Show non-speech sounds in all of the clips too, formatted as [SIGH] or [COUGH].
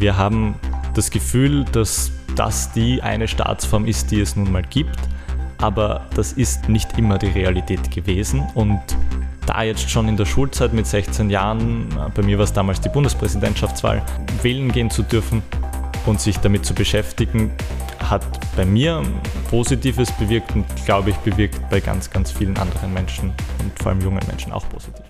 Wir haben das Gefühl, dass das die eine Staatsform ist, die es nun mal gibt, aber das ist nicht immer die Realität gewesen und da jetzt schon in der Schulzeit mit 16 Jahren, bei mir war es damals die Bundespräsidentschaftswahl, wählen gehen zu dürfen und sich damit zu beschäftigen, hat bei mir Positives bewirkt und glaube ich bewirkt bei ganz, ganz vielen anderen Menschen und vor allem jungen Menschen auch Positives.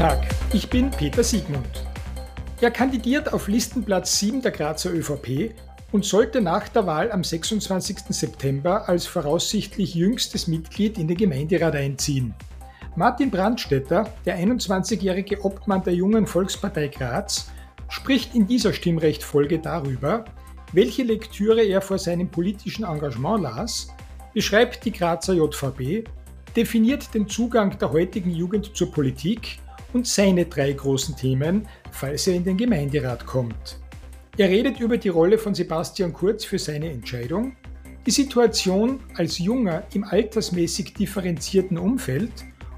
Tag, ich bin Peter Siegmund. Er kandidiert auf Listenplatz 7 der Grazer ÖVP und sollte nach der Wahl am 26. September als voraussichtlich jüngstes Mitglied in den Gemeinderat einziehen. Martin Brandstetter, der 21-jährige Obmann der Jungen Volkspartei Graz, spricht in dieser Stimmrechtfolge darüber, welche Lektüre er vor seinem politischen Engagement las, beschreibt die Grazer JVB, definiert den Zugang der heutigen Jugend zur Politik und seine drei großen Themen, falls er in den Gemeinderat kommt. Er redet über die Rolle von Sebastian Kurz für seine Entscheidung, die Situation als Junger im altersmäßig differenzierten Umfeld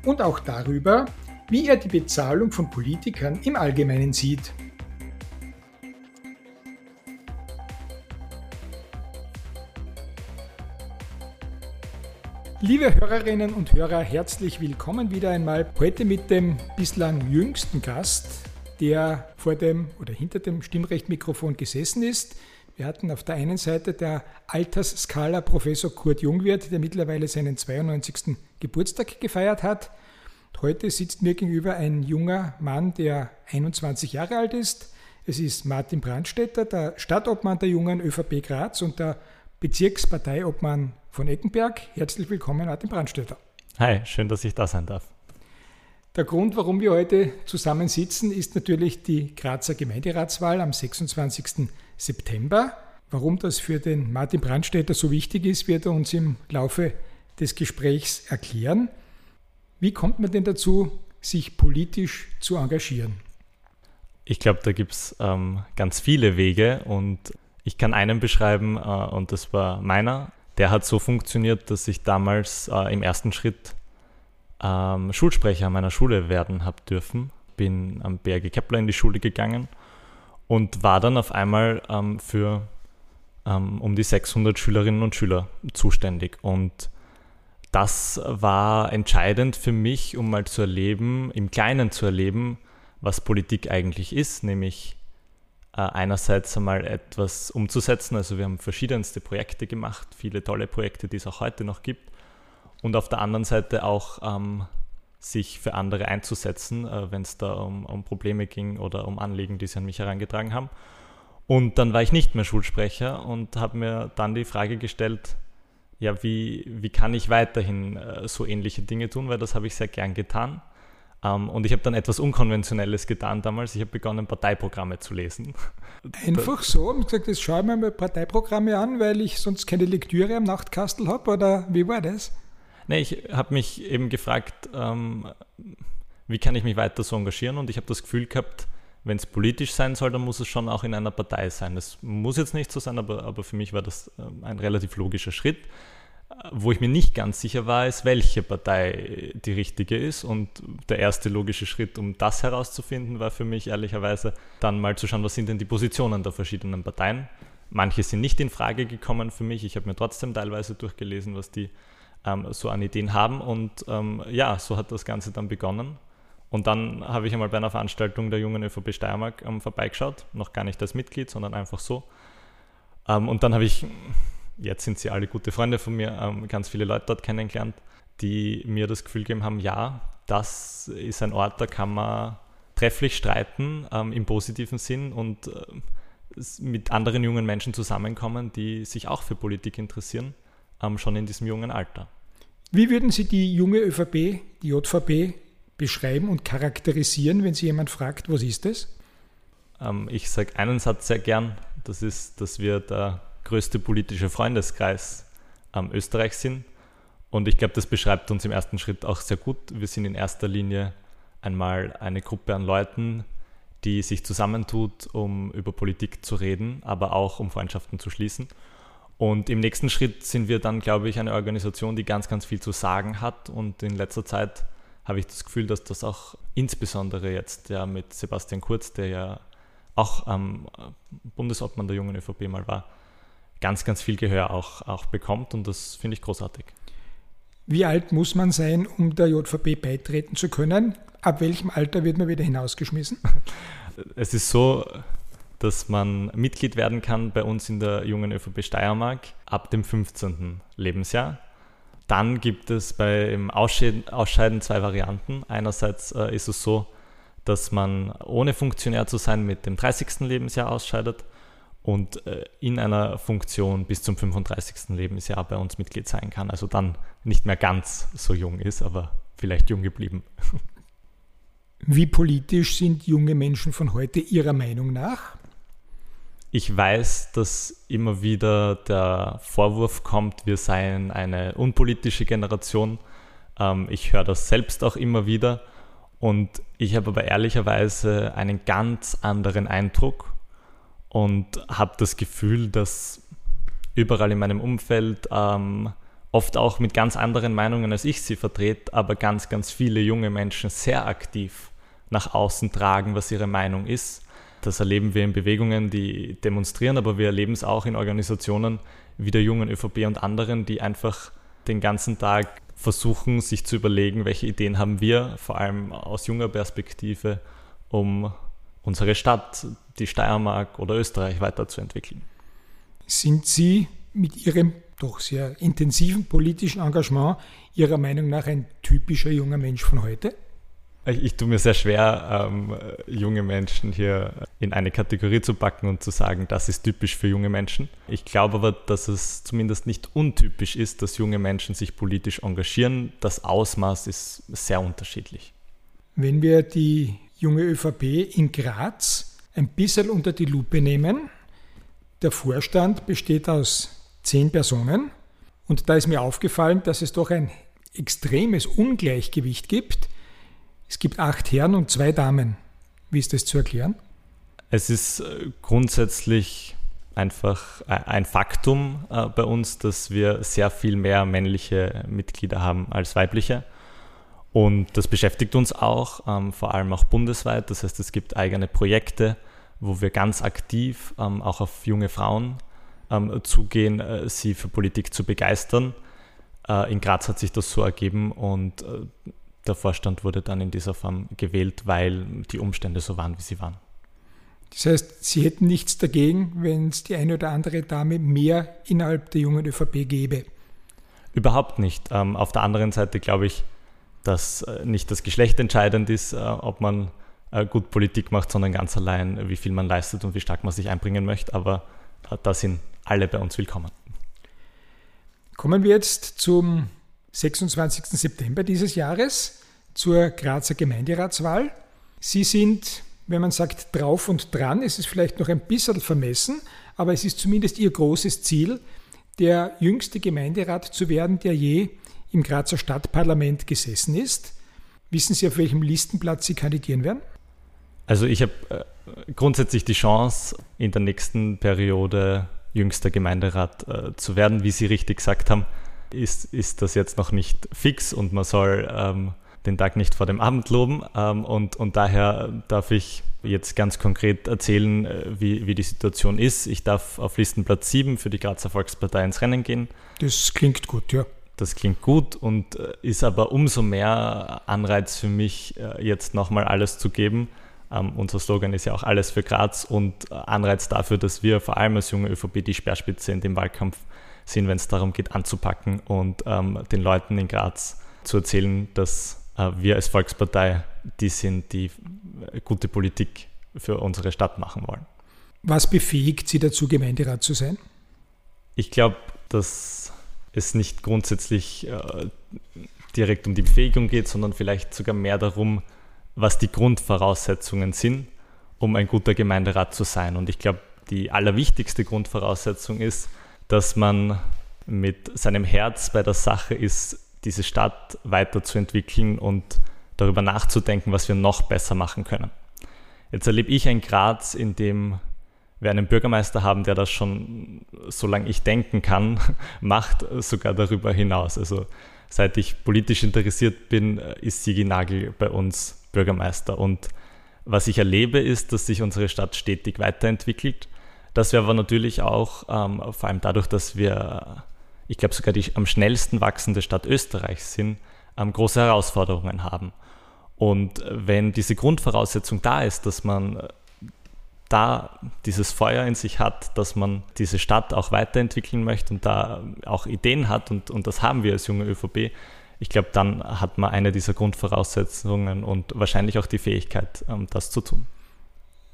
und auch darüber, wie er die Bezahlung von Politikern im Allgemeinen sieht. Liebe Hörerinnen und Hörer, herzlich willkommen wieder einmal. Heute mit dem bislang jüngsten Gast, der vor dem oder hinter dem Stimmrechtmikrofon gesessen ist. Wir hatten auf der einen Seite der Altersskala Professor Kurt Jungwirth, der mittlerweile seinen 92. Geburtstag gefeiert hat. Heute sitzt mir gegenüber ein junger Mann, der 21 Jahre alt ist. Es ist Martin Brandstetter, der Stadtobmann der jungen ÖVP Graz und der Bezirksparteiobmann von Eckenberg. Herzlich willkommen, Martin Brandstätter. Hi, schön, dass ich da sein darf. Der Grund, warum wir heute zusammensitzen, ist natürlich die Grazer Gemeinderatswahl am 26. September. Warum das für den Martin Brandstätter so wichtig ist, wird er uns im Laufe des Gesprächs erklären. Wie kommt man denn dazu, sich politisch zu engagieren? Ich glaube, da gibt es ähm, ganz viele Wege und ich kann einen beschreiben äh, und das war meiner der hat so funktioniert, dass ich damals äh, im ersten Schritt ähm, Schulsprecher meiner Schule werden habe dürfen. Bin am Berge Kepler in die Schule gegangen und war dann auf einmal ähm, für ähm, um die 600 Schülerinnen und Schüler zuständig. Und das war entscheidend für mich, um mal zu erleben, im Kleinen zu erleben, was Politik eigentlich ist, nämlich einerseits einmal etwas umzusetzen. Also wir haben verschiedenste Projekte gemacht, viele tolle Projekte, die es auch heute noch gibt. Und auf der anderen Seite auch ähm, sich für andere einzusetzen, äh, wenn es da um, um, Probleme ging oder um Anliegen, die sie an mich herangetragen haben. Und dann war ich nicht mehr Schulsprecher und habe mir dann die Frage gestellt, ja, wie, wie kann ich weiterhin äh, so ähnliche Dinge tun, weil das habe ich sehr gern getan. Um, ähm, und ich habe dann etwas Unkonventionelles getan damals. Ich habe begonnen, Parteiprogramme zu lesen. Einfach so? Ich gesagt, jetzt schaue ich mir mal Parteiprogramme an, weil ich sonst keine Lektüre am Nachtkastel habe? Oder wie war das? Nee, ich habe mich eben gefragt, ähm, wie kann ich mich weiter so engagieren? Und ich habe das Gefühl gehabt, wenn es politisch sein soll, dann muss es schon auch in einer Partei sein. Das muss jetzt nicht so sein, aber, aber für mich war das ähm, ein relativ logischer Schritt. Wo ich mir nicht ganz sicher war, ist, welche Partei die richtige ist. Und der erste logische Schritt, um das herauszufinden, war für mich ehrlicherweise dann mal zu schauen, was sind denn die Positionen der verschiedenen Parteien. Manche sind nicht in Frage gekommen für mich. Ich habe mir trotzdem teilweise durchgelesen, was die ähm, so an Ideen haben. Und ähm, ja, so hat das Ganze dann begonnen. Und dann habe ich einmal bei einer Veranstaltung der jungen ÖVP Steiermark ähm, vorbeigeschaut, noch gar nicht als Mitglied, sondern einfach so. Ähm, und dann habe ich jetzt sind sie alle gute Freunde von mir, ähm, ganz viele Leute dort kennengelernt, die mir das Gefühl gegeben haben, ja, das ist ein Ort, da kann man trefflich streiten ähm, im positiven Sinn und äh, mit anderen jungen Menschen zusammenkommen, die sich auch für Politik interessieren, ähm, schon in diesem jungen Alter. Wie würden Sie die junge ÖVP, die JVP, beschreiben und charakterisieren, wenn Sie jemand fragt, was ist das? Ähm, ich sage einen Satz sehr gern, das ist, dass wir der größte politische Freundeskreis ähm, Österreichs sind. Und ich glaube, das beschreibt uns im ersten Schritt auch sehr gut. Wir sind in erster Linie einmal eine Gruppe an Leuten, die sich zusammentut, um über Politik zu reden, aber auch um Freundschaften zu schließen. Und im nächsten Schritt sind wir dann, glaube ich, eine Organisation, die ganz, ganz viel zu sagen hat. Und in letzter Zeit habe ich das Gefühl, dass das auch insbesondere jetzt ja mit Sebastian Kurz, der ja auch ähm, Bundesobmann der jungen ÖVP mal war, ganz, ganz viel Gehör auch, auch bekommt. Und das finde ich großartig. Wie alt muss man sein, um der JVP beitreten zu können? Ab welchem Alter wird man wieder hinausgeschmissen? [LAUGHS] Es ist so, dass man Mitglied werden kann bei uns in der jungen ÖVP Steiermark ab dem 15. Lebensjahr. Dann gibt es beim Ausscheiden zwei Varianten. Einerseits äh, ist es so, dass man ohne Funktionär zu sein mit dem 30. Lebensjahr ausscheidet und äh, in einer Funktion bis zum 35. Lebensjahr bei uns Mitglied sein kann. Also dann nicht mehr ganz so jung ist, aber vielleicht jung geblieben. [LAUGHS] Wie politisch sind junge Menschen von heute Ihrer Meinung nach? Ich weiß, dass immer wieder der Vorwurf kommt, wir seien eine unpolitische Generation. Ähm, ich höre das selbst auch immer wieder. Und ich habe aber ehrlicherweise einen ganz anderen Eindruck und habe das Gefühl, dass überall in meinem Umfeld ähm, oft auch mit ganz anderen Meinungen als ich sie vertrete, aber ganz, ganz viele junge Menschen sehr aktiv nach außen tragen, was ihre Meinung ist. Das erleben wir in Bewegungen, die demonstrieren, aber wir erleben es auch in Organisationen wie der jungen ÖVP und anderen, die einfach den ganzen Tag versuchen, sich zu überlegen, welche Ideen haben wir, vor allem aus junger Perspektive, um unsere Stadt, die Steiermark oder Österreich weiterzuentwickeln. Sind Sie mit Ihrem doch sehr intensiven politischen Engagement Ihrer Meinung nach ein typischer junger Mensch von heute? Ich, ich tue mir sehr schwer, ähm, junge Menschen hier in eine Kategorie zu packen und zu sagen, das ist typisch für junge Menschen. Ich glaube aber, dass es zumindest nicht untypisch ist, dass junge Menschen sich politisch engagieren. Das Ausmaß ist sehr unterschiedlich. Wenn wir die junge ÖVP in Graz ein bisschen unter die Lupe nehmen, der Vorstand besteht aus zehn Personen und da ist mir aufgefallen, dass es doch ein extremes Ungleichgewicht gibt es gibt acht Herren und zwei Damen. Wie ist das zu erklären? Es ist äh, grundsätzlich einfach äh, ein Faktum äh, bei uns, dass wir sehr viel mehr männliche Mitglieder haben als weibliche. Und das beschäftigt uns auch, ähm, vor allem auch bundesweit. Das heißt, es gibt eigene Projekte, wo wir ganz aktiv ähm, auch auf junge Frauen ähm, zugehen, sie für Politik zu begeistern. in Graz hat sich das so ergeben und der Vorstand wurde dann in dieser Form gewählt, weil die Umstände so waren, wie sie waren. Das heißt, Sie hätten nichts dagegen, wenn es die eine oder andere Dame mehr innerhalb der jungen ÖVP gäbe? Überhaupt nicht. Ähm, auf der anderen Seite glaube ich, dass äh, nicht das Geschlecht entscheidend ist, äh, ob man äh, gut Politik macht, sondern ganz allein, wie viel man leistet und wie stark man sich einbringen möchte. Aber da sind alle bei uns willkommen. Kommen wir jetzt zum 26. September dieses Jahres zur Grazer Gemeinderatswahl. Sie sind, wenn man sagt, drauf und dran, es ist vielleicht noch ein bisschen vermessen, aber es ist zumindest Ihr großes Ziel, der jüngste Gemeinderat zu werden, der je im Grazer Stadtparlament gesessen ist. Wissen Sie, auf welchem Listenplatz Sie kandidieren werden? Also ich habe äh, grundsätzlich die Chance, in der nächsten Periode jüngster Gemeinderat äh, zu werden, wie Sie richtig gesagt haben ist, ist das jetzt noch nicht fix und man soll ähm, den Tag nicht vor dem Abend loben. Ähm, und, und daher darf ich jetzt ganz konkret erzählen, äh, wie, wie die Situation ist. Ich darf auf Listenplatz 7 für die Grazer Volkspartei ins Rennen gehen. Das klingt gut, ja. Das klingt gut und äh, ist aber umso mehr Anreiz für mich, äh, jetzt nochmal alles zu geben. Ähm, unser Slogan ist ja auch alles für Graz und Anreiz dafür, dass wir vor allem als junge ÖVP die Speerspitze in dem Wahlkampf sind, wenn es darum geht, anzupacken und ähm, den Leuten in Graz zu erzählen, dass äh, wir als Volkspartei die sind, die äh, gute Politik für unsere Stadt machen wollen. Was befähigt Sie dazu, Gemeinderat zu sein? Ich glaube, dass es nicht grundsätzlich äh, direkt um die Befähigung geht, sondern vielleicht sogar mehr darum, was die Grundvoraussetzungen sind, um ein guter Gemeinderat zu sein. Und ich glaube, die allerwichtigste Grundvoraussetzung ist, dass man mit seinem Herz bei der Sache ist, diese Stadt weiterzuentwickeln und darüber nachzudenken, was wir noch besser machen können. Jetzt erlebe ich ein Graz, in dem wir einen Bürgermeister haben, der das schon, solange ich denken kann, [LAUGHS] macht, sogar darüber hinaus. Also seit ich politisch interessiert bin, ist Sigi Nagel bei uns Bürgermeister. Und was ich erlebe, ist, dass sich unsere Stadt stetig weiterentwickelt. Dass wir aber natürlich auch, ähm, vor allem dadurch, dass wir, ich glaube sogar die am schnellsten wachsende Stadt Österreichs sind, ähm, große Herausforderungen haben. Und wenn diese Grundvoraussetzung da ist, dass man da dieses Feuer in sich hat, dass man diese Stadt auch weiterentwickeln möchte und da auch Ideen hat und, und das haben wir als junge ÖVP, ich glaube, dann hat man eine dieser Grundvoraussetzungen und wahrscheinlich auch die Fähigkeit, ähm, das zu tun.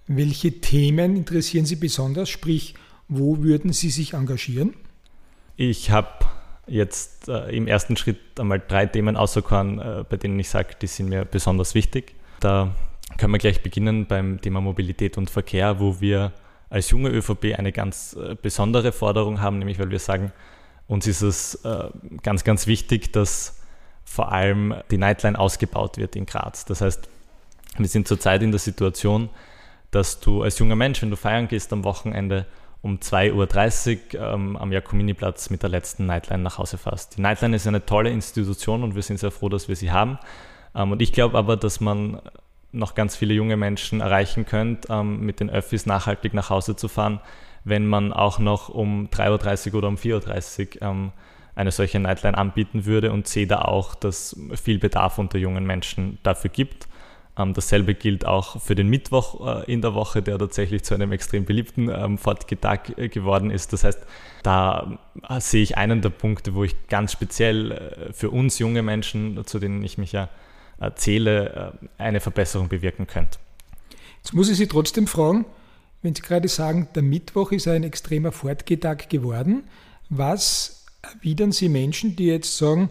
Welche Themen interessieren Sie besonders? Sprich, wo würden Sie sich engagieren? Ich habe jetzt äh, im ersten Schritt einmal drei Themen auserkoren, äh, bei denen ich sage, die sind mir besonders wichtig. Da können wir gleich beginnen beim Thema Mobilität und Verkehr, wo wir als junge ÖVP eine ganz äh, besondere Forderung haben, nämlich weil wir sagen, uns ist es äh, ganz, ganz wichtig, dass vor allem die Nightline ausgebaut wird in Graz. Das heißt, wir sind zurzeit in der Situation, dass du als junger Mensch, wenn du feiern gehst am Wochenende, um 2.30 Uhr ähm, am Jakobini-Platz mit der letzten Nightline nach Hause fährst. Die Nightline ist eine tolle Institution und wir sind sehr froh, dass wir sie haben. Ähm, und ich glaube aber, dass man noch ganz viele junge Menschen erreichen könnte, ähm, mit den Öffis nachhaltig nach Hause zu fahren, wenn man auch noch um 3.30 Uhr oder um 4.30 Uhr ähm, eine solche Nightline anbieten würde und sehe da auch, dass viel Bedarf unter jungen Menschen dafür gibt. Ähm, dasselbe gilt auch für den Mittwoch äh, in der Woche, der tatsächlich zu einem extrem beliebten ähm, Fortgetag äh, geworden ist. Das heißt, da äh, sehe ich einen der Punkte, wo ich ganz speziell äh, für uns junge Menschen, zu denen ich mich ja zähle, äh, eine Verbesserung bewirken könnte. Jetzt muss ich Sie trotzdem fragen, wenn Sie gerade sagen, der Mittwoch ist ein extremer Fortgetag geworden, was erwidern Sie Menschen, die jetzt sagen,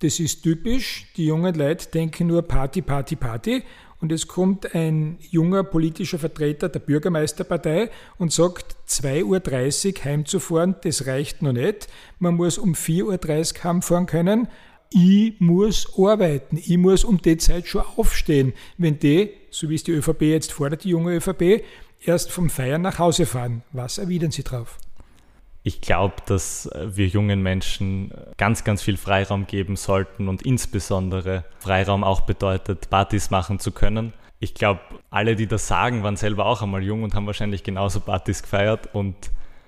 das ist typisch, die jungen Leute denken nur Party, Party, Party und es kommt ein junger politischer Vertreter der Bürgermeisterpartei und sagt, 2.30 Uhr heimzufahren, das reicht noch nicht. Man muss um 4.30 Uhr heimfahren können. Ich muss arbeiten. Ich muss um die Zeit schon aufstehen. Wenn die, so wie es die ÖVP jetzt fordert, die junge ÖVP, erst vom Feiern nach Hause fahren. Was erwidern Sie drauf? ich glaube, dass wir jungen Menschen ganz, ganz viel Freiraum geben sollten und insbesondere Freiraum auch bedeutet, Partys machen zu können. Ich glaube, alle, die das sagen, waren selber auch einmal jung und haben wahrscheinlich genauso Partys gefeiert und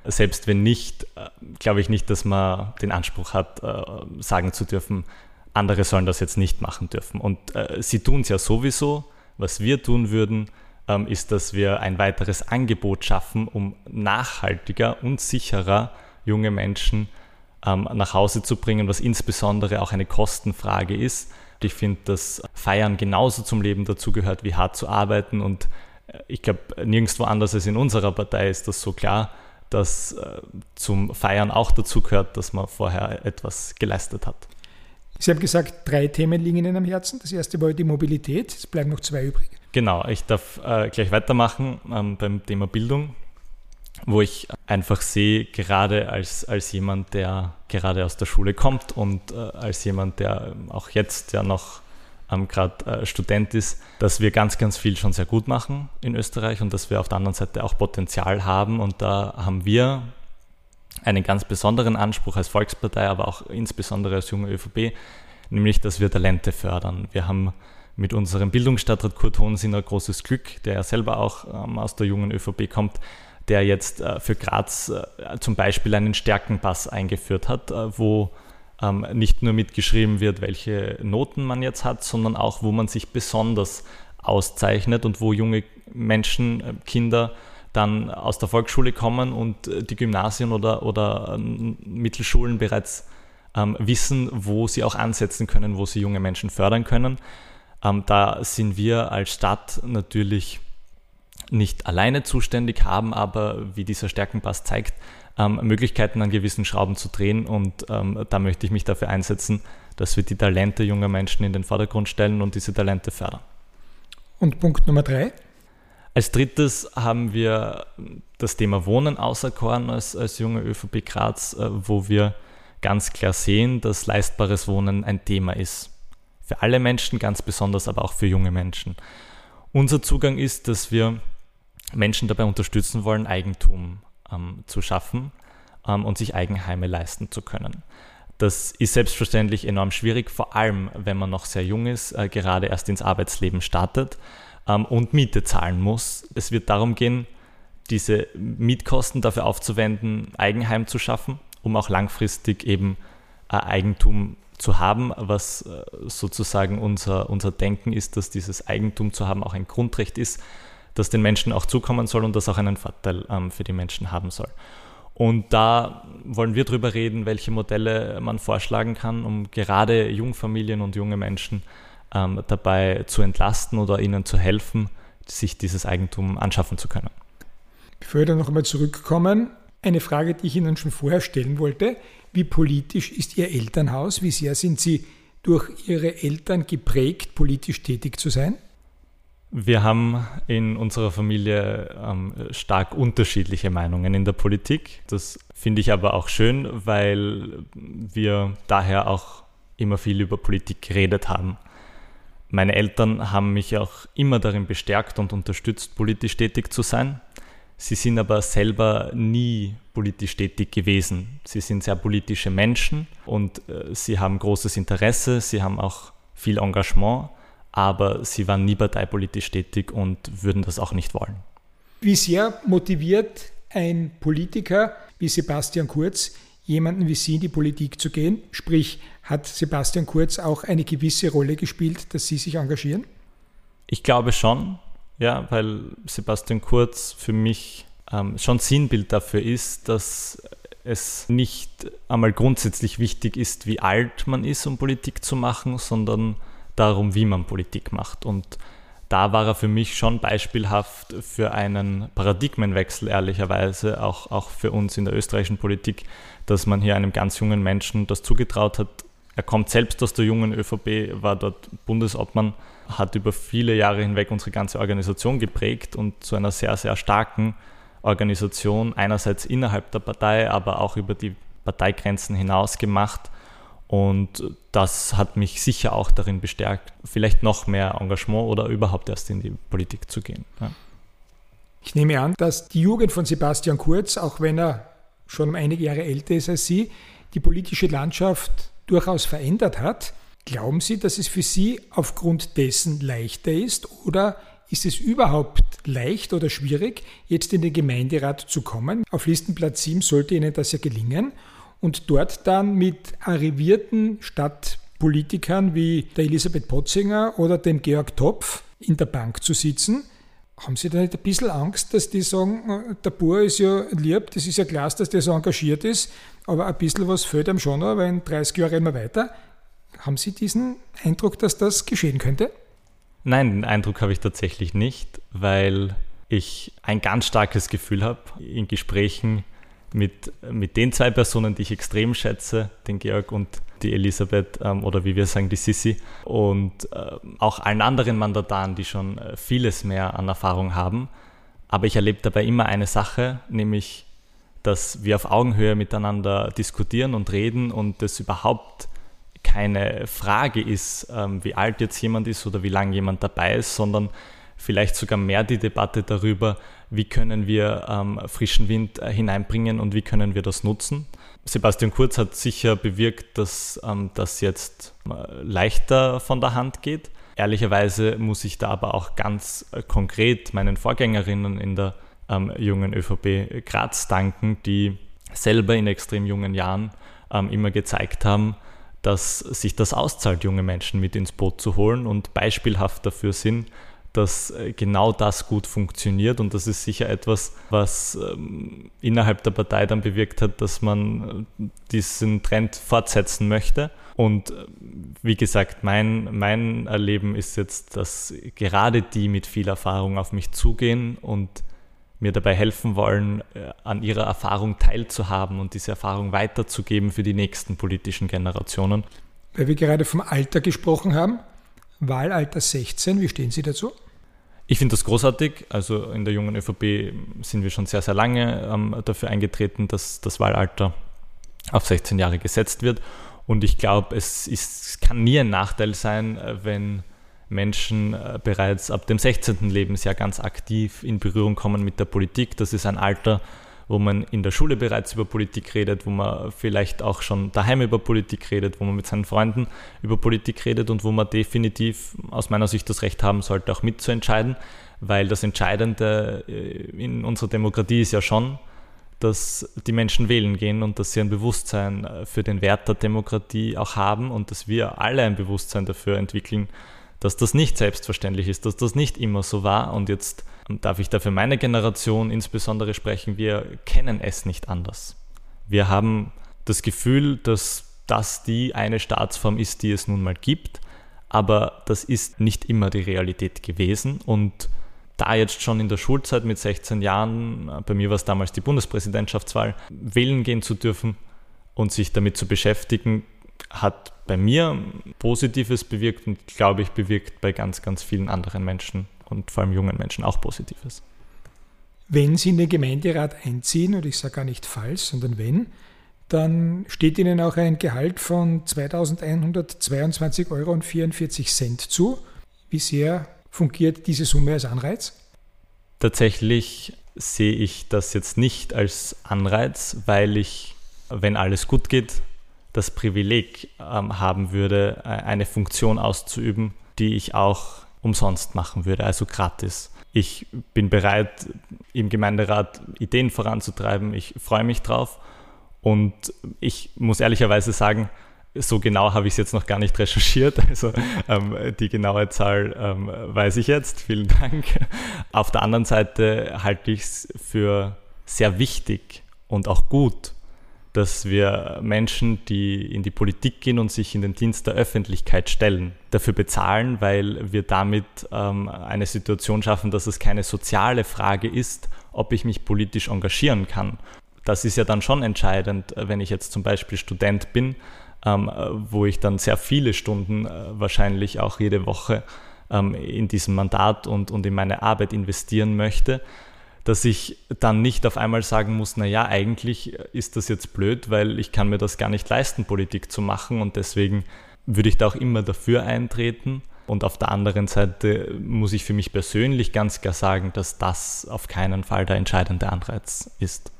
selbst wenn nicht, äh, glaube ich nicht, dass man den Anspruch hat, äh, sagen zu dürfen, andere sollen das jetzt nicht machen dürfen. Und äh, sie tun es ja sowieso. Was wir tun würden, ähm, ist, dass wir ein weiteres Angebot schaffen, um nachhaltiger und sicherer junge Menschen ähm, nach Hause zu bringen, was insbesondere auch eine Kostenfrage ist. Ich finde, dass Feiern genauso zum Leben dazugehört, wie hart zu arbeiten. Und ich glaube, nirgendwo anders als in unserer Partei ist das so klar, dass äh, zum Feiern auch dazu gehört, dass man vorher etwas geleistet hat. Sie haben gesagt, drei Themen liegen Ihnen am Herzen. Das erste war die Mobilität, es bleiben noch zwei übrig. Genau, ich darf äh, gleich weitermachen ähm, beim Thema Bildung, wo ich einfach sehe, gerade als, als jemand, der gerade aus der Schule kommt und äh, als jemand, der ähm, auch jetzt ja noch ähm, gerade äh, Student ist, dass wir ganz, ganz viel schon sehr gut machen in Österreich und dass wir auf der anderen Seite auch Potenzial haben. Und da haben wir einen ganz besonderen Anspruch als Volkspartei, aber auch insbesondere als junge ÖVP, nämlich dass wir Talente fördern. Wir haben mit unserem Bildungsstadtrat Kurt Hohensinn ein großes Glück, der ja selber auch ähm, aus der jungen ÖVP kommt, der jetzt äh, für Graz äh, zum Beispiel einen Stärkenpass eingeführt hat, äh, wo ähm, nicht nur mitgeschrieben wird, welche Noten man jetzt hat, sondern auch, wo man sich besonders auszeichnet und wo junge Menschen, äh, Kinder dann aus der Volksschule kommen und äh, die Gymnasien oder, oder ähm, Mittelschulen bereits ähm, wissen, wo sie auch ansetzen können, wo sie junge Menschen fördern können. Ähm, da sind wir als Stadt natürlich nicht alleine zuständig, haben aber, wie dieser Stärkenpass zeigt, ähm, Möglichkeiten an gewissen Schrauben zu drehen. Und ähm, da möchte ich mich dafür einsetzen, dass wir die Talente junger Menschen in den Vordergrund stellen und diese Talente fördern. Und Punkt Nummer drei? Als drittes haben wir das Thema Wohnen auserkoren als, als junge ÖVP Graz, äh, wo wir ganz klar sehen, dass leistbares Wohnen ein Thema ist. Für alle Menschen, ganz besonders aber auch für junge Menschen. Unser Zugang ist, dass wir Menschen dabei unterstützen wollen, Eigentum ähm, zu schaffen ähm, und sich Eigenheime leisten zu können. Das ist selbstverständlich enorm schwierig, vor allem wenn man noch sehr jung ist, äh, gerade erst ins Arbeitsleben startet ähm, und Miete zahlen muss. Es wird darum gehen, diese Mietkosten dafür aufzuwenden, Eigenheim zu schaffen, um auch langfristig eben äh, Eigentum zu haben, was äh, sozusagen unser, unser Denken ist, dass dieses Eigentum zu haben auch ein Grundrecht ist, das den Menschen auch zukommen soll und das auch einen Vorteil ähm, für die Menschen haben soll. Und da wollen wir darüber reden, welche Modelle man vorschlagen kann, um gerade Jungfamilien und junge Menschen ähm, dabei zu entlasten oder ihnen zu helfen, sich dieses Eigentum anschaffen zu können. Bevor wir dann noch einmal zurückkommen, eine Frage, die ich Ihnen schon vorher stellen wollte. Wie politisch ist Ihr Elternhaus? Wie sehr sind Sie durch Ihre Eltern geprägt, politisch tätig zu sein? Wir haben in unserer Familie ähm, stark unterschiedliche Meinungen in der Politik. Das finde ich aber auch schön, weil wir daher auch immer viel über Politik geredet haben. Meine Eltern haben mich auch immer darin bestärkt und unterstützt, politisch tätig zu sein. Sie sind aber selber nie politisch tätig gewesen. Sie sind sehr politische Menschen und äh, sie haben großes Interesse, sie haben auch viel Engagement aber sie waren nie parteipolitisch tätig und würden das auch nicht wollen. Wie sehr motiviert ein Politiker wie Sebastian Kurz jemanden wie Sie in die Politik zu gehen? Sprich, hat Sebastian Kurz auch eine gewisse Rolle gespielt, dass Sie sich engagieren? Ich glaube schon, ja, weil Sebastian Kurz für mich ähm, schon Sinnbild dafür ist, dass es nicht einmal grundsätzlich wichtig ist, wie alt man ist, um Politik zu machen, sondern darum, wie man Politik macht. Und da war er für mich schon beispielhaft für einen Paradigmenwechsel, ehrlicherweise, auch, auch für uns in der österreichischen Politik, dass man hier einem ganz jungen Menschen das zugetraut hat. Er kommt selbst aus der jungen ÖVP, war dort Bundesobmann, hat über viele Jahre hinweg unsere ganze Organisation geprägt und zu einer sehr, sehr starken Organisation, einerseits innerhalb der Partei, aber auch über die Parteigrenzen hinaus gemacht und das hat mich sicher auch darin bestärkt, vielleicht noch mehr Engagement oder überhaupt erst in die Politik zu gehen. Ja. Ich nehme an, dass die Jugend von Sebastian Kurz, auch wenn er schon um einige Jahre älter ist als Sie, die politische Landschaft durchaus verändert hat. Glauben Sie, dass es für Sie aufgrund dessen leichter ist oder ist es überhaupt leicht oder schwierig, jetzt in den Gemeinderat zu kommen? Auf Listenplatz 7 sollte Ihnen das ja gelingen und dort dann mit arrivierten Stadtpolitikern wie der Elisabeth Potzinger oder dem Georg Topf in der Bank zu sitzen. Haben Sie da nicht ein bisschen Angst, dass die sagen, der Bur ist ja lieb, das ist ja klar, dass der so engagiert ist, aber ein bisschen was fehlt einem schon weil in 30 Jahren immer weiter. Haben Sie diesen Eindruck, dass das geschehen könnte? Nein, den Eindruck habe ich tatsächlich nicht, weil ich ein ganz starkes Gefühl habe in Gesprächen mit, mit den zwei Personen, die ich extrem schätze, den Georg und die Elisabeth ähm, oder wie wir sagen, die Sissi und äh, auch allen anderen Mandataren, die schon äh, vieles mehr an Erfahrung haben. Aber ich erlebe dabei immer eine Sache, nämlich, dass wir auf Augenhöhe miteinander diskutieren und reden und es überhaupt keine Frage ist, ähm, wie alt jetzt jemand ist oder wie lange jemand dabei ist, sondern vielleicht sogar mehr die Debatte darüber, wie können wir ähm, frischen Wind äh, hineinbringen und wie können wir das nutzen. Sebastian Kurz hat sicher bewirkt, dass ähm, das jetzt äh, leichter von der Hand geht. Ehrlicherweise muss ich da aber auch ganz äh, konkret meinen Vorgängerinnen in der ähm, jungen ÖVP Graz danken, die selber in extrem jungen Jahren ähm, immer gezeigt haben, dass sich das auszahlt, junge Menschen mit ins Boot zu holen und beispielhaft dafür sind, dass äh, genau das gut funktioniert und das ist sicher etwas, was ähm, innerhalb der Partei dann bewirkt hat, dass man äh, diesen Trend fortsetzen möchte. Und äh, wie gesagt, mein, mein Erleben ist jetzt, dass gerade die mit viel Erfahrung auf mich zugehen und mir dabei helfen wollen, an ihrer Erfahrung teilzuhaben und diese Erfahrung weiterzugeben für die nächsten politischen Generationen. Weil wir gerade vom Alter gesprochen haben, Wahlalter 16, wie stehen Sie dazu? Ich finde das großartig. Also in der jungen ÖVP sind wir schon sehr, sehr lange ähm, dafür eingetreten, dass das Wahlalter auf 16 Jahre gesetzt wird. Und ich glaube, es ist, kann nie ein Nachteil sein, äh, wenn Menschen äh, bereits ab dem 16. Lebensjahr ganz aktiv in Berührung kommen mit der Politik. Das ist ein Alter, wo man in der Schule bereits über Politik redet, wo man vielleicht auch schon daheim über Politik redet, wo man mit seinen Freunden über Politik redet und wo man definitiv aus meiner Sicht das Recht haben sollte, auch mitzuentscheiden, weil das Entscheidende äh, in unserer Demokratie ist ja schon, dass die Menschen wählen gehen und dass sie ein Bewusstsein für den Wert der Demokratie auch haben und dass wir alle ein Bewusstsein dafür entwickeln, dass das nicht selbstverständlich ist, dass das nicht immer so war und jetzt darf ich da für meine Generation insbesondere sprechen, wir kennen es nicht anders. Wir haben das Gefühl, dass das die eine Staatsform ist, die es nun mal gibt, aber das ist nicht immer die Realität gewesen und da jetzt schon in der Schulzeit mit 16 Jahren, bei mir war es damals die Bundespräsidentschaftswahl, wählen gehen zu dürfen und sich damit zu beschäftigen, hat bei mir Positives bewirkt und glaube ich bewirkt bei ganz, ganz vielen anderen Menschen und vor allem jungen Menschen auch Positives. Wenn Sie in den Gemeinderat einziehen, und ich sage gar nicht falsch, sondern wenn, dann steht Ihnen auch ein Gehalt von 2.122,44 Euro zu. Wie sehr fungiert diese Summe als Anreiz? Tatsächlich sehe ich das jetzt nicht als Anreiz, weil ich, wenn alles gut geht, das Privileg ähm, haben würde, äh, eine Funktion auszuüben, die ich auch umsonst machen würde, also gratis. Ich bin bereit, im Gemeinderat Ideen voranzutreiben. Ich freue mich drauf. Und ich muss ehrlicherweise sagen, so genau habe ich es jetzt noch gar nicht recherchiert. [LAUGHS] Also ähm, die genaue Zahl ähm, weiß ich jetzt. Vielen Dank. Auf der anderen Seite halte ich es für sehr wichtig und auch gut, dass wir Menschen, die in die Politik gehen und sich in den Dienst der Öffentlichkeit stellen, dafür bezahlen, weil wir damit ähm, eine Situation schaffen, dass es keine soziale Frage ist, ob ich mich politisch engagieren kann. Das ist ja dann schon entscheidend, wenn ich jetzt zum Beispiel Student bin, ähm, wo ich dann sehr viele Stunden äh, wahrscheinlich auch jede Woche ähm, in diesem Mandat und, und in meine Arbeit investieren möchte dass ich dann nicht auf einmal sagen muss, naja, eigentlich ist das jetzt blöd, weil ich kann mir das gar nicht leisten, Politik zu machen und deswegen würde ich da auch immer dafür eintreten. Und auf der anderen Seite muss ich für mich persönlich ganz klar sagen, dass das auf keinen Fall der entscheidende Anreiz ist.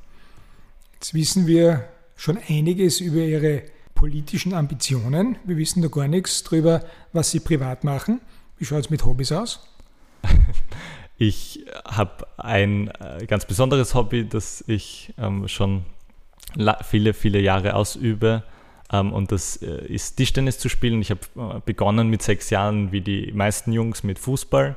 Jetzt wissen wir schon einiges über Ihre politischen Ambitionen. Wir wissen da gar nichts darüber, was Sie privat machen. Wie schaut es mit Hobbys aus? [LAUGHS] Ich habe ein äh, ganz besonderes Hobby, das ich ähm, schon viele, viele Jahre ausübe. Ähm, und das äh, ist Tischtennis zu spielen. Ich habe äh, begonnen mit sechs Jahren, wie die meisten Jungs, mit Fußball.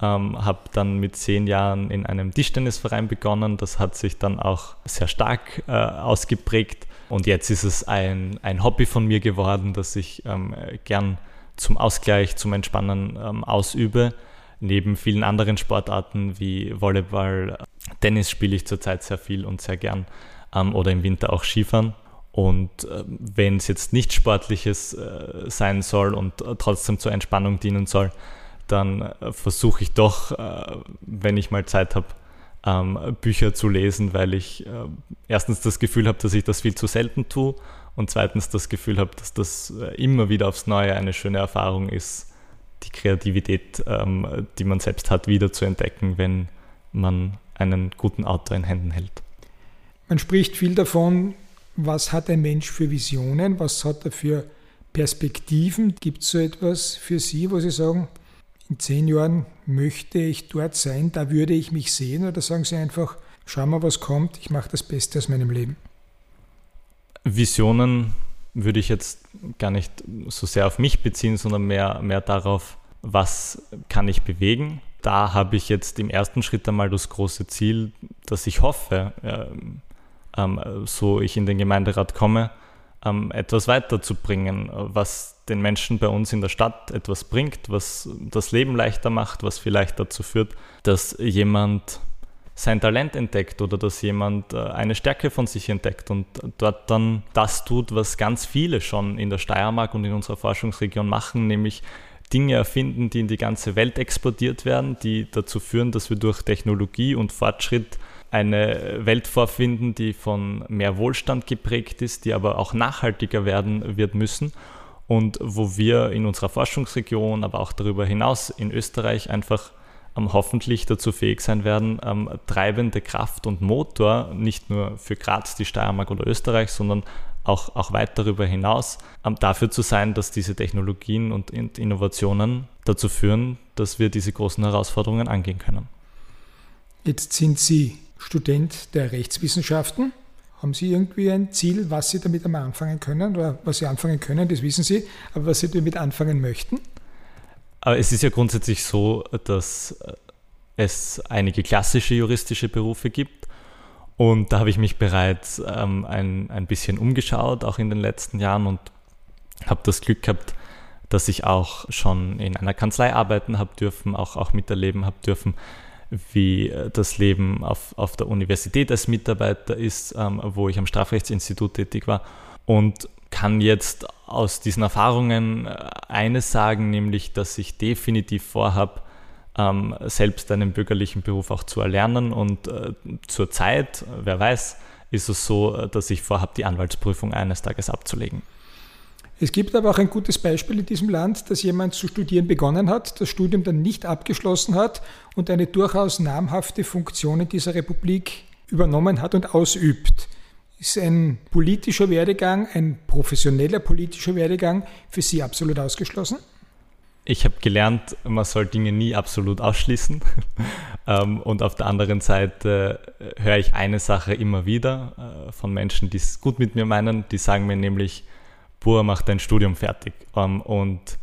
Ähm, habe dann mit zehn Jahren in einem Tischtennisverein begonnen. Das hat sich dann auch sehr stark äh, ausgeprägt. Und jetzt ist es ein, ein Hobby von mir geworden, das ich ähm, gern zum Ausgleich, zum Entspannen ähm, ausübe neben vielen anderen Sportarten wie Volleyball, Tennis spiele ich zurzeit sehr viel und sehr gern ähm, oder im Winter auch Skifahren. Und äh, wenn es jetzt nicht sportliches äh, sein soll und äh, trotzdem zur Entspannung dienen soll, dann äh, versuche ich doch, äh, wenn ich mal Zeit habe, ähm, Bücher zu lesen, weil ich äh, erstens das Gefühl habe, dass ich das viel zu selten tue und zweitens das Gefühl habe, dass das immer wieder aufs Neue eine schöne Erfahrung ist, die Kreativität, ähm, die man selbst hat, wieder zu entdecken, wenn man einen guten Autor in Händen hält. Man spricht viel davon, was hat ein Mensch für Visionen, was hat er für Perspektiven. Gibt es so etwas für Sie, wo Sie sagen, in zehn Jahren möchte ich dort sein, da würde ich mich sehen? Oder sagen Sie einfach, schau mal, was kommt, ich mache das Beste aus meinem Leben? Visionen würde ich jetzt gar nicht so sehr auf mich beziehen, sondern mehr, mehr darauf, was kann ich bewegen. da habe ich jetzt im ersten Schritt einmal das große Ziel, dass ich hoffe, äh, äh, so ich in den Gemeinderat komme, ähm, etwas weiterzubringen, was den Menschen bei uns in der Stadt etwas bringt, was das Leben leichter macht, was vielleicht dazu führt, dass jemand sein Talent entdeckt oder dass jemand äh, eine Stärke von sich entdeckt und dort dann das tut, was ganz viele schon in der Steiermark und in unserer Forschungsregion machen, nämlich Dinge erfinden, die in die ganze Welt exportiert werden, die dazu führen, dass wir durch Technologie und Fortschritt eine Welt vorfinden, die von mehr Wohlstand geprägt ist, die aber auch nachhaltiger werden wird müssen und wo wir in unserer Forschungsregion, aber auch darüber hinaus in Österreich einfach ähm, hoffentlich dazu fähig sein werden, ähm, treibende Kraft und Motor nicht nur für Graz, die Steiermark oder Österreich, sondern auch, auch weit darüber hinaus ähm, dafür zu sein, dass diese Technologien und Innovationen dazu führen, dass wir diese großen Herausforderungen angehen können. Jetzt sind Sie Student der Rechtswissenschaften. Haben Sie irgendwie ein Ziel, was Sie damit anfangen können oder was Sie anfangen können, das wissen Sie, aber was Sie damit anfangen möchten? Aber es ist ja grundsätzlich so, dass äh, es einige klassische juristische Berufe gibt und da habe ich mich bereits ähm, ein, ein bisschen umgeschaut, auch in den letzten Jahren und habe das Glück gehabt, dass ich auch schon in einer Kanzlei arbeiten habe dürfen, auch, auch miterleben habe dürfen, wie äh, das Leben auf, auf der Universität als Mitarbeiter ist, ähm, wo ich am Strafrechtsinstitut tätig war. Und kann jetzt aus diesen Erfahrungen äh, eines sagen, nämlich, dass ich definitiv vorhabe, ähm, selbst einen bürgerlichen Beruf auch zu erlernen. Und äh, zur Zeit, wer weiß, ist es so, äh, dass ich vorhabe, die Anwaltsprüfung eines Tages abzulegen. Es gibt aber auch ein gutes Beispiel in diesem Land, dass jemand zu studieren begonnen hat, das Studium dann nicht abgeschlossen hat und eine durchaus namhafte Funktion in dieser Republik übernommen hat und ausübt. Ist ein politischer Werdegang, ein professioneller politischer Werdegang für Sie absolut ausgeschlossen? Ich habe gelernt, man soll Dinge nie absolut ausschließen. [LAUGHS] Ähm, und auf der anderen Seite äh, höre ich eine Sache immer wieder äh, von Menschen, die es gut mit mir meinen. Die sagen mir nämlich, Bur, mach dein Studium fertig. Ähm, und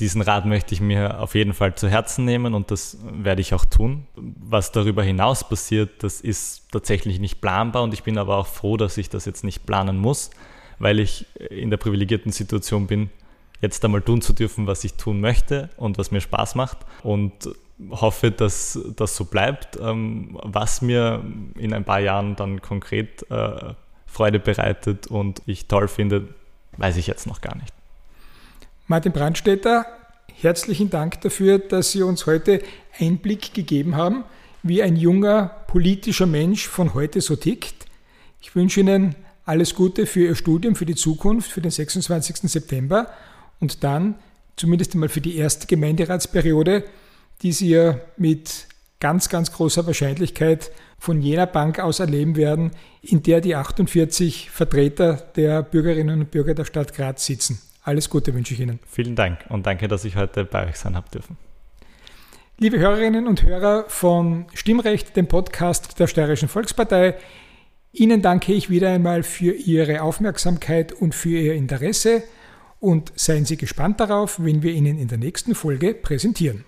diesen Rat möchte ich mir auf jeden Fall zu Herzen nehmen und das werde ich auch tun. Was darüber hinaus passiert, das ist tatsächlich nicht planbar und ich bin aber auch froh, dass ich das jetzt nicht planen muss, weil ich in der privilegierten Situation bin, jetzt einmal tun zu dürfen, was ich tun möchte und was mir Spaß macht und hoffe, dass das so bleibt. Ähm, was mir in ein paar Jahren dann konkret äh, Freude bereitet und ich toll finde, weiß ich jetzt noch gar nicht. Martin Brandstätter, herzlichen Dank dafür, dass Sie uns heute Einblick gegeben haben, wie ein junger politischer Mensch von heute so tickt. Ich wünsche Ihnen alles Gute für Ihr Studium, für die Zukunft, für den 26. September und dann zumindest einmal für die erste Gemeinderatsperiode, die Sie ja mit ganz, ganz großer Wahrscheinlichkeit von jener Bank aus erleben werden, in der die 48 Vertreter der Bürgerinnen und Bürger der Stadt Graz sitzen. Alles Gute wünsche ich Ihnen. Vielen Dank und danke, dass ich heute bei euch sein habe dürfen. Liebe Hörerinnen und Hörer von Stimmrecht, dem Podcast der Steirischen Volkspartei, Ihnen danke ich wieder einmal für Ihre Aufmerksamkeit und für Ihr Interesse und seien Sie gespannt darauf, wenn wir Ihnen in der nächsten Folge präsentieren.